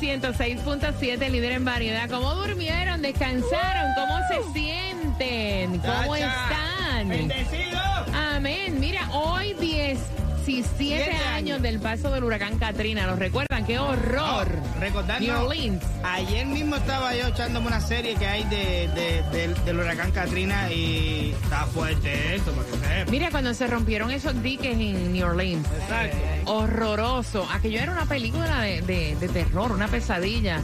106.7, líder en variedad. ¿Cómo durmieron? ¿Descansaron? ¿Cómo se sienten? ¿Cómo están? Bendecido. Amén. Mira, hoy 17 Siete años años. del paso del huracán Katrina. ¿Los recuerdan? ¡Qué horror! Recordando, New Orleans. ayer mismo estaba yo echándome una serie que hay de, de- del- del huracán Katrina y está fuerte esto, para que sepa. Mira, cuando se rompieron esos diques en New Orleans. Exacto. Horroroso. Aquello era una película de, de- terror, una pesadilla.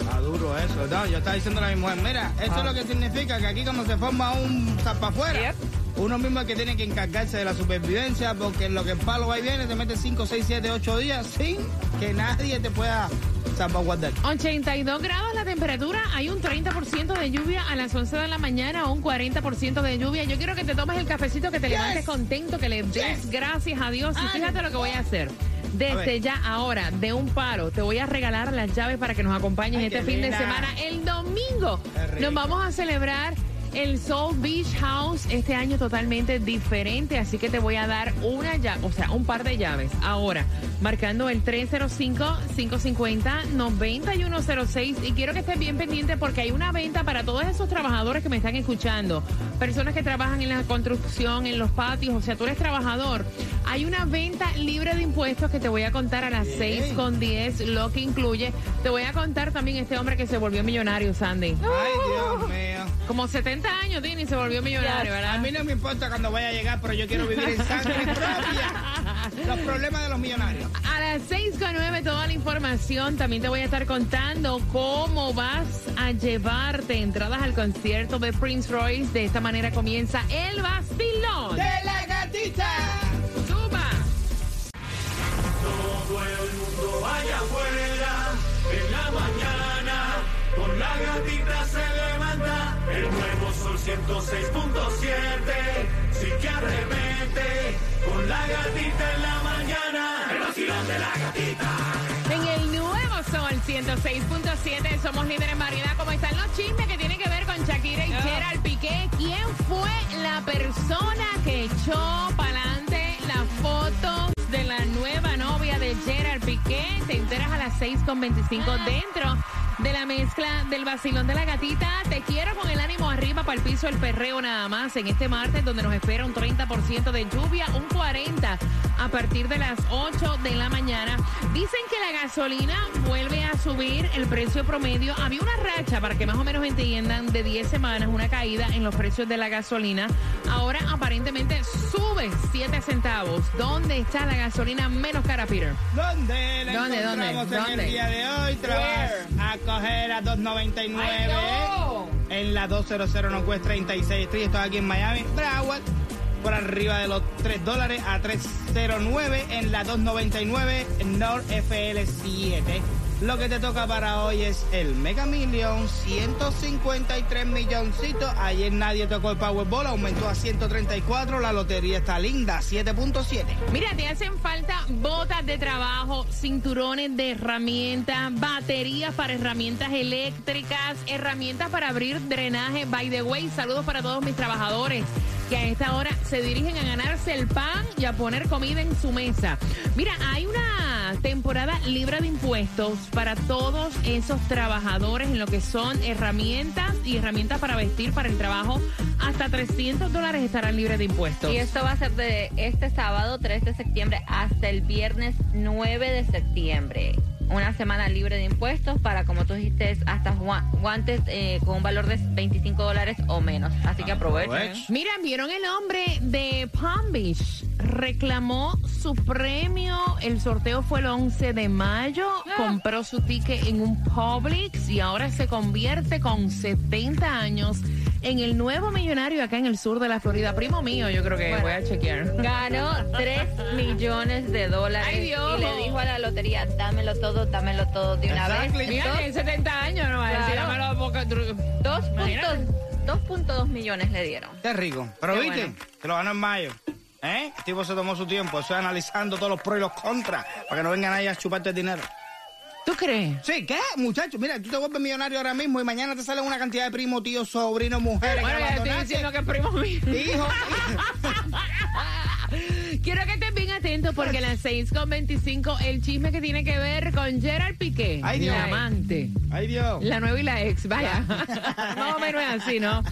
Está duro eso. No, yo estaba diciendo a mi mujer, mira, esto es lo que significa que aquí cuando se forma un zapa afuera, uno mismo es que tiene que encargarse de la supervivencia porque en lo que el palo va y viene te mete 5, 6, 7, 8 días sin que nadie te pueda salvaguardar. 82 grados la temperatura, hay un 30% de lluvia a las 11 de la mañana, un 40% de lluvia. Yo quiero que te tomes el cafecito, que te levantes contento, que le des Yes. gracias a Dios. Y fíjate lo que voy a hacer. Desde ya ahora, de un paro, te voy a regalar las llaves para que nos acompañes Ay, este fin de semana. El domingo nos vamos a celebrar el Soul Beach House este año totalmente diferente, así que te voy a dar una llave, o sea, un par de llaves. Ahora, marcando el 305-550-9106 y quiero que estés bien pendiente porque hay una venta para todos esos trabajadores que me están escuchando, personas que trabajan en la construcción, en los patios, o sea, tú eres trabajador. Hay una venta libre de impuestos que te voy a contar a las 6 con 10, lo que incluye. Te voy a contar también este hombre que se volvió millonario, Sandy. Ay, Dios mío. Como 70 años tiene y se volvió millonario, A ¿verdad? mí no me importa cuando vaya a llegar, pero yo quiero vivir en sangre propia. Los problemas de los millonarios. A las 6 con 9 toda la información. También te voy a estar contando cómo vas a llevarte entradas al concierto de Prince Royce. De esta manera comienza el vacilón. ¡De la gatita! 106.7. Sí que arremete. Con la gatita en la mañana. El vacilón de la gatita. En el nuevo Sol 106.7 somos líderes en variedad. ¿Cómo están los chismes que tienen que ver con Shakira y Gerald Piqué? ¿Quién fue la persona que echó para adelante las fotos de la nueva novia de Gerald Piqué? Te enteras a las 6.25 dentro de la mezcla del vacilón de la gatita. Te quiero con el ánimo arriba para el piso el perreo nada más en este martes donde nos espera un 30% de lluvia, un 40% a partir de las 8 de la mañana. Dicen que la gasolina vuelve a subir el precio promedio. Había una racha, para que más o menos entiendan, de 10 semanas, una caída en los precios de la gasolina. Ahora aparentemente sube 7 centavos. ¿Dónde está la gasolina menos cara, Peter? ¿Dónde la ¿Dónde, encontramos dónde, en dónde? el día de hoy? Te vas a coger a 2.99 Ay, no. en la 200 Northwest 36 Street. Estoy aquí en Miami, Broward. Por arriba de los 3 dólares a 309 en la 299 en North FL7. Lo que te toca para hoy es el Mega Million, 153 milloncitos. Ayer nadie tocó el Powerball, aumentó a 134. La lotería está linda, 7.7. Mira, te hacen falta botas de trabajo, cinturones de herramientas, baterías para herramientas eléctricas, herramientas para abrir drenaje. By the way, saludos para todos mis trabajadores que a esta hora se dirigen a ganarse el pan y a poner comida en su mesa. Mira, hay una temporada libre de impuestos para todos esos trabajadores en lo que son herramientas y herramientas para vestir para el trabajo. Hasta 300 dólares estarán libres de impuestos. Y esto va a ser de este sábado 3 de septiembre hasta el viernes 9 de septiembre. Una semana libre de impuestos para, como tú dijiste, hasta gua- guantes eh, con un valor de 25 dólares o menos. Así que aprovechen. Aprovecha. Mira, vieron el hombre de Palm Beach. Reclamó su premio. El sorteo fue el 11 de mayo. Compró su ticket en un Publix y ahora se convierte con 70 años en el nuevo millonario acá en el sur de la Florida. Primo mío, yo creo que Bueno. voy a chequear. Ganó 3 millones de dólares. Ay, Dios. Y le dijo a la lotería, dámelo todo, dámelo todo de una Exactly. vez. Mira, tiene 70 años, no va a decir, Claro. dámelo boca- dru- Dos Imagínate. puntos- 2.2 millones le dieron. Qué rico. Pero Qué viste, bueno. que lo ganó en mayo. ¿Eh? El tipo se tomó su tiempo. Estoy analizando todos los pros y los contras para que no vengan ahí a chuparte el dinero. ¿Tú crees? Sí, ¿qué? Muchacho, mira, tú te vuelves millonario ahora mismo y mañana te sale una cantidad de primos, tíos, sobrinos, mujeres. Bueno, que ya estoy diciendo que es primo mío. Hijo. Quiero que bien atento porque a las 6.25 el chisme que tiene que ver con Gerard Piqué, Ay, Dios. la amante. Ay, Dios. La nueva y la ex, vaya. Más o menos así, ¿no?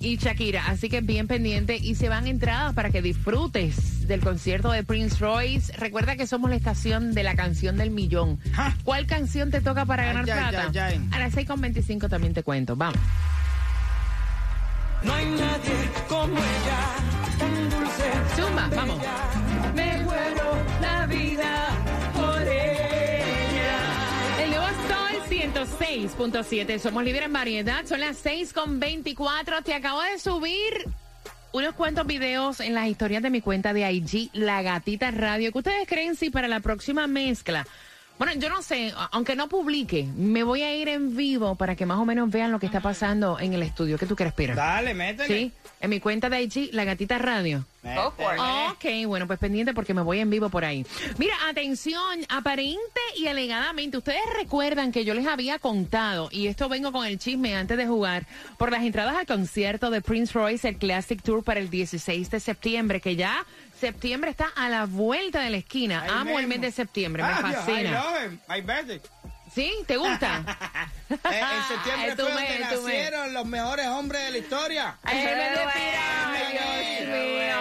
Y Shakira, así que bien pendiente y se van entradas para que disfrutes del concierto de Prince Royce. Recuerda que somos la estación de la canción del millón. ¿Cuál canción te toca para ganar ay, plata? ay, ay. A las 6.25 también te cuento. Vamos. No hay nadie como ella, tan dulce. Zumba, vamos. 106.7. Somos líderes en variedad. Son las 6.24. Te acabo de subir unos cuantos videos en las historias de mi cuenta de IG, La Gatita Radio. ¿Qué ustedes creen si para la próxima mezcla? Bueno, yo no sé, aunque no publique, me voy a ir en vivo para que más o menos vean lo que está pasando en el estudio. ¿Qué tú crees, Pira? Dale, métele. Sí, en mi cuenta de IG, La Gatita Radio. Ok, bueno, pues pendiente porque me voy en vivo por ahí. Mira, atención, aparente y alegadamente, ustedes recuerdan que yo les había contado, y esto vengo con el chisme antes de jugar, por las entradas al concierto de Prince Royce, el Classic Tour para el 16 de septiembre, que ya septiembre está a la vuelta de la esquina. Ahí Amo el mes de septiembre, me Ah, I fascina. love him. ¿Sí? ¿Te gusta? Eh, en septiembre Ay, tú fue donde nacieron los mejores hombres de la historia. Ay, el mes de Qué Ay, Dios mío.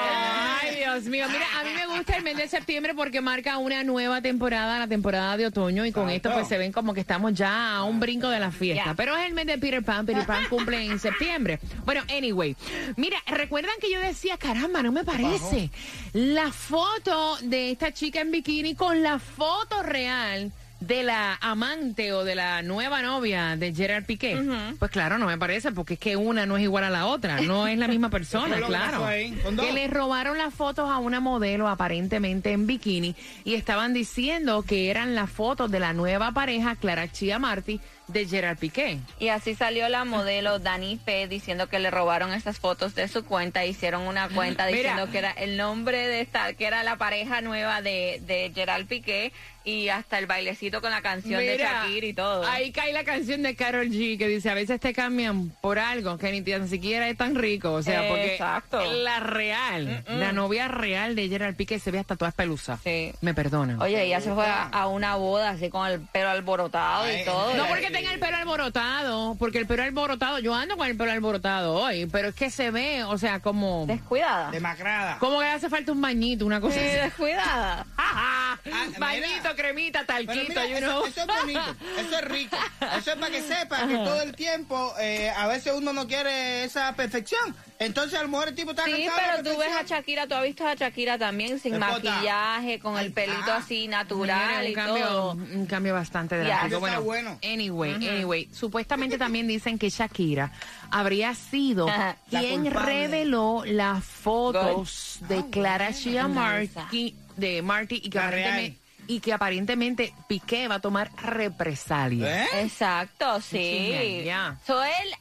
Ay, Dios mío. Mira, a mí me gusta el mes de septiembre porque marca una nueva temporada, la temporada de otoño, y con esto pues se ven como que estamos ya a un brinco de la fiesta. Pero es el mes de Peter Pan, Peter Pan cumple en septiembre. Bueno, anyway. Mira, recuerdan que yo decía, caramba, no me parece. La foto de esta chica en bikini con la foto real de la amante o de la nueva novia de Gerard Piqué. Pues claro, no me parece, porque es que una no es igual a la otra, no es la misma persona, claro. ahí. Que le robaron las fotos a una modelo aparentemente en bikini y estaban diciendo que eran las fotos de la nueva pareja Clara Chia Marty de Gerard Piqué. Y así salió la modelo Dani P diciendo que le robaron estas fotos de su cuenta. Hicieron una cuenta Mira. diciendo que era el nombre de esta, que era la pareja nueva de, de Gerald Piqué y hasta el bailecito con la canción de Shakira y todo. Ahí cae la canción de Carol G que dice, a veces te cambian por algo que ni tan siquiera es tan rico. O sea, porque Exacto. la real, la novia real de Gerard Piqué se ve hasta toda pelusa. Sí. Me perdonan. Oye, ella se fue a, a una boda así con el pelo alborotado Ay, y todo. No porque tenga el pelo alborotado, porque el pelo alborotado, yo ando con el pelo alborotado hoy, pero es que se ve, o sea, como, Descuidada. Demacrada. como que le hace falta un bañito, una cosa Sí, así. descuidada. Ajá, Ah, Bañito, mira. cremita, Pero talquito, mira, you eso, know. eso es bonito, eso es rico. Eso es para que sepa que todo el tiempo, eh, a veces uno no quiere esa perfección. Entonces, a lo mejor el tipo está Sí, de pero tú ves a. Shakira, tú has visto a Shakira también sin maquillaje, con el pelito ah. así natural un y cambio, todo. un cambio bastante Ya. drástico. Bueno, bueno. anyway, anyway, supuestamente también dicen que Shakira habría sido quien reveló las fotos de Ah, Clara Nice. Marty, de Marty y que aparentemente. Y que aparentemente Piqué va a tomar represalias. ¿Eh? Exacto, sí. Ya. So él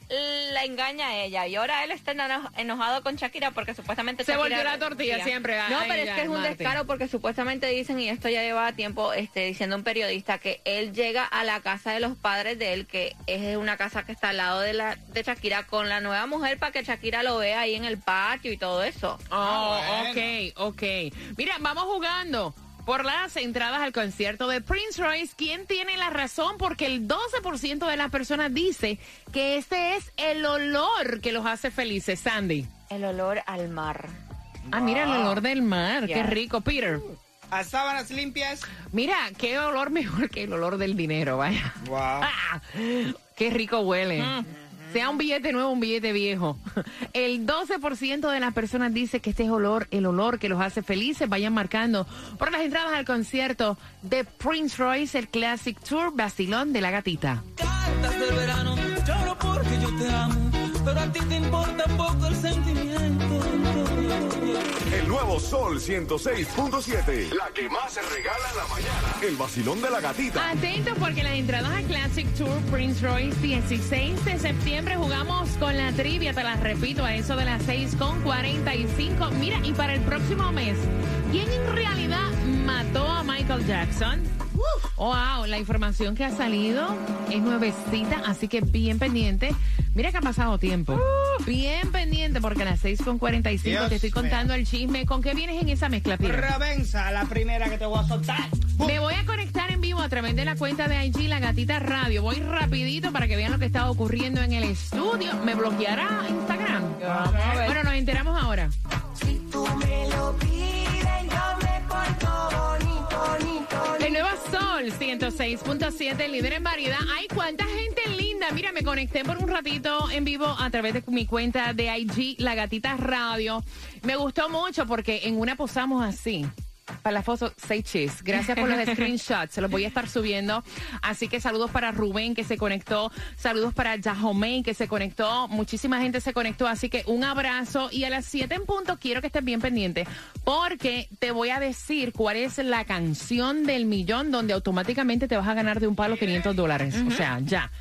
la engaña a ella y ahora él está eno- enojado con Shakira porque supuestamente Se Shakira- volvió la tortilla siempre, No, pero es que es un Martín. descaro porque supuestamente dicen y esto ya lleva tiempo este diciendo un periodista que él llega a la casa de los padres de él que es una casa que está al lado de la de Shakira con la nueva mujer para que Shakira lo vea ahí en el patio y todo eso. Oh, Ah, ok, ok. Mira, vamos jugando por las entradas al concierto de Prince Royce. ¿Quién tiene la razón? Porque el 12% de las personas dice que este es el olor que los hace felices, Sandy. El olor al mar. Ah, mira el olor del mar. Qué rico, Peter. A sábanas limpias. Mira, qué olor mejor que el olor del dinero, vaya. Wow. Ah, qué rico huele. Sea un billete nuevo, un billete viejo. El 12% de las personas dice que este es olor, el olor que los hace felices. Vayan marcando por las entradas al concierto de Prince Royce, el Classic Tour Basilón de la Gatita. Cartas del verano, lloro porque yo te amo. pero a ti te importa poco el sentimiento. Nuevo Sol 106.7. La que más se regala en la mañana. El vacilón de la gatita. Atentos porque las entradas a Classic Tour Prince Royce 16 de septiembre jugamos con la trivia, te las repito, a eso de las 6 con 45. Mira, y para el próximo mes, ¿quién en realidad mató a Michael Jackson? Wow, la información que ha salido es nuevecita, así que bien pendiente. Mira que ha pasado tiempo. Bien pendiente porque a las 6 con 45 Dios te estoy contando el chisme. ¿Con qué vienes en esa mezcla, Peter? Ravenza, la primera que te voy a soltar. ¡Bum! Me voy a conectar en vivo a través de la cuenta de IG La Gatita Radio. Voy rapidito para que vean lo que está ocurriendo en el estudio. ¿Me bloqueará Instagram? Bueno, nos enteramos ahora. Sol 106.7, líder en variedad. Hay cuánta gente linda. Mira, me conecté por un ratito en vivo a través de mi cuenta de IG La Gatita Radio. Me gustó mucho porque en una posamos así. Para la foto, say cheese. Gracias por los screenshots. Se los voy a estar subiendo. Así que saludos para Rubén que se conectó. Saludos para Jahomey que se conectó. Muchísima gente se conectó. Así que un abrazo. Y a las 7 en punto quiero que estés bien pendiente. Porque te voy a decir cuál es la canción del millón donde automáticamente te vas a ganar de un palo 500 dólares. O sea, ya.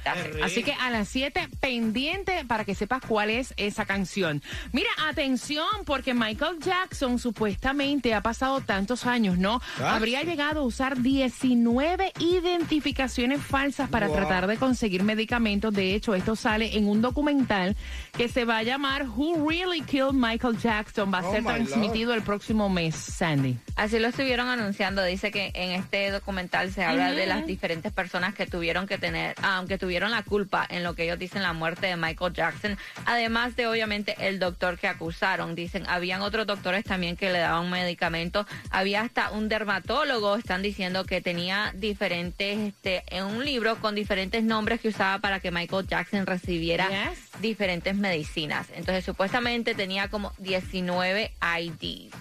Así que a las 7 pendiente para que sepas cuál es esa canción. Mira, atención, porque Michael Jackson supuestamente ha pasado tantos años, ¿no? Ah. Habría llegado a usar 19 identificaciones falsas para Wow. tratar de conseguir medicamentos. De hecho, esto sale en un documental que se va a llamar Who Really Killed Michael Jackson. Va a Oh, ser transmitido el próximo mes, Sandy. Así lo estuvieron anunciando. Dice que en este documental se habla de las diferentes personas que tuvieron que tener, aunque tuvieron la culpa en lo que ellos dicen la muerte de Michael Jackson. Además de obviamente el doctor que acusaron. Dicen, habían otros doctores también que le daban medicamentos. Había hasta un dermatólogo, están diciendo que tenía diferentes, este, en un libro con diferentes nombres que usaba para que Michael Jackson recibiera Yes. diferentes medicinas. Entonces supuestamente tenía como 19 IDs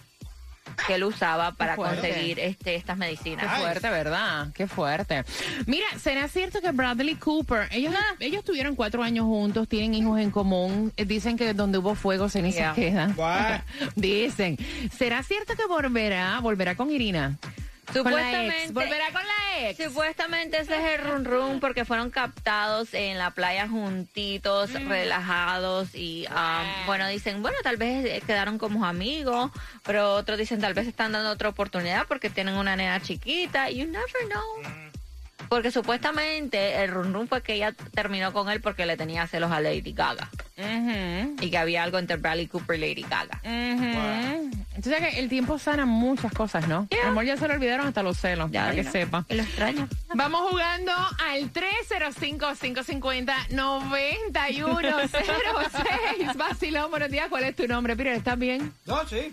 que él usaba para conseguir este, estas Qué medicinas. Ay. fuerte, ¿verdad? Qué fuerte. Mira, ¿será cierto que Bradley Cooper, ellos, ellos tuvieron cuatro años juntos, tienen hijos en común, eh, dicen que donde hubo fuego cenizas Yeah. quedan. What? dicen. ¿Será cierto que volverá, volverá con Irina? Con. Supuestamente, Volverá con la ex. supuestamente ese es el run run porque fueron captados en la playa juntitos, Mm. relajados y um, bueno, dicen, bueno, tal vez eh, quedaron como amigos, pero otros dicen tal vez están dando otra oportunidad porque tienen una nena chiquita. You never know. Porque supuestamente el run run fue que ella terminó con él porque le tenía celos a Lady Gaga y que había algo entre Bradley Cooper y Lady Gaga. Entonces que el tiempo sana muchas cosas, ¿no? Yeah. A lo mejor ya se le olvidaron hasta los celos, Ya, para que know. sepa. Y lo extraño. Vamos jugando al 305-550-9106. Vacilón, buenos días. ¿Cuál es tu nombre? Peter, ¿estás bien? No, sí.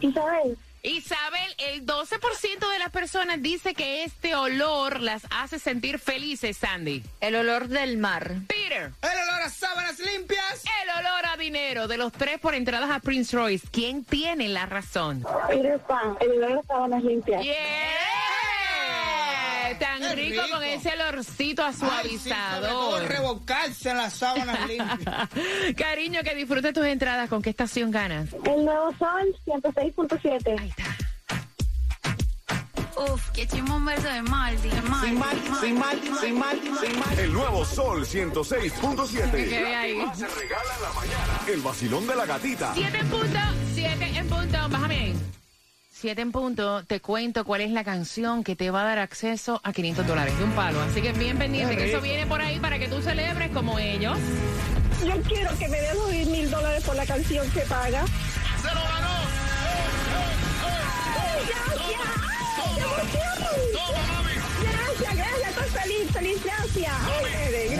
Isabel, Isabel, el 12% de las personas dice que este olor las hace sentir felices, Sandy. El olor del mar. Peter, El olor a sábanas limpias. el olor a dinero de los tres por entradas a Prince Royce. ¿Quién tiene la razón? Peter Pan, el olor a sábanas limpias. ¡Yeah! Tan Qué rico, rico. con ese olorcito sí, todo suavizador. revolcarse en las sábanas limpias. Cariño, que disfrutes tus entradas. ¿Con qué estación ganas? El nuevo sol 106.7. Ahí está. Uf, qué chimbo un verso de Maldi, de Maldi. Sin mal, sin mal, sin mal, sin mal. El nuevo Sol 106.7. ¿Qué ve ahí? La que se regala en la mañana. El vacilón de la gatita. Siete en punto, siete en punto. Bájame ahí. Siete en punto, te cuento cuál es la canción que te va a dar acceso a 500 dólares de un palo. Así que bien pendiente, que eso viene por ahí para que tú celebres como ellos. Yo quiero que me den los 10 mil dólares por la canción que paga. ¡Se lo ganó! ¡Gracias! ¡Ay, qué emoción! Gracias, gracias, estoy feliz, feliz, gracias. Ay,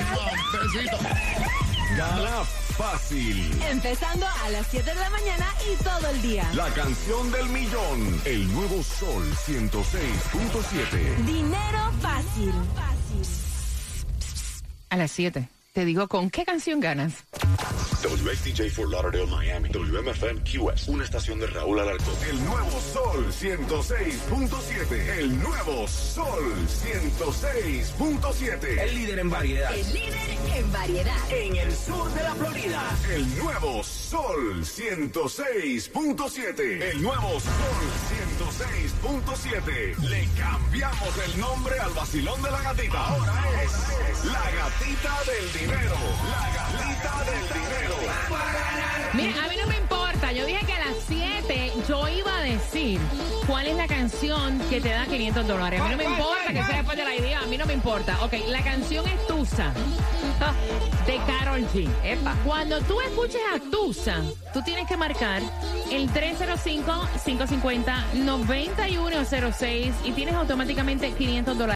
Gracias. Gana fácil. Empezando a las 7 de la mañana y todo el día. La canción del millón. El nuevo Sol 106.7. Dinero fácil. A las 7. te digo con qué canción ganas. WXDJ for Lauderdale, Miami. WMFM QS. Una estación de Raúl Alarcón. El nuevo Sol 106.7. El nuevo Sol 106.7. El líder en variedad. El líder en variedad. En el sur de la Florida. El nuevo Sol 106.7. El nuevo Sol 106.7. Le cambiamos el nombre al vacilón de la gatita. Ahora es la gatita del dinero. La gatita del dinero. Mira, a mí no me importa. Yo dije que a las 7 yo iba a decir cuál es la canción que te da 500 dólares. A mí no me ¿Cuál, importa que sea después de la idea. A mí no me importa. Ok, la canción es Tusa. De Carol G. Epa. Cuando tú escuches a Tusa, tú tienes que marcar el 305-550-9106 y tienes automáticamente 500 dólares.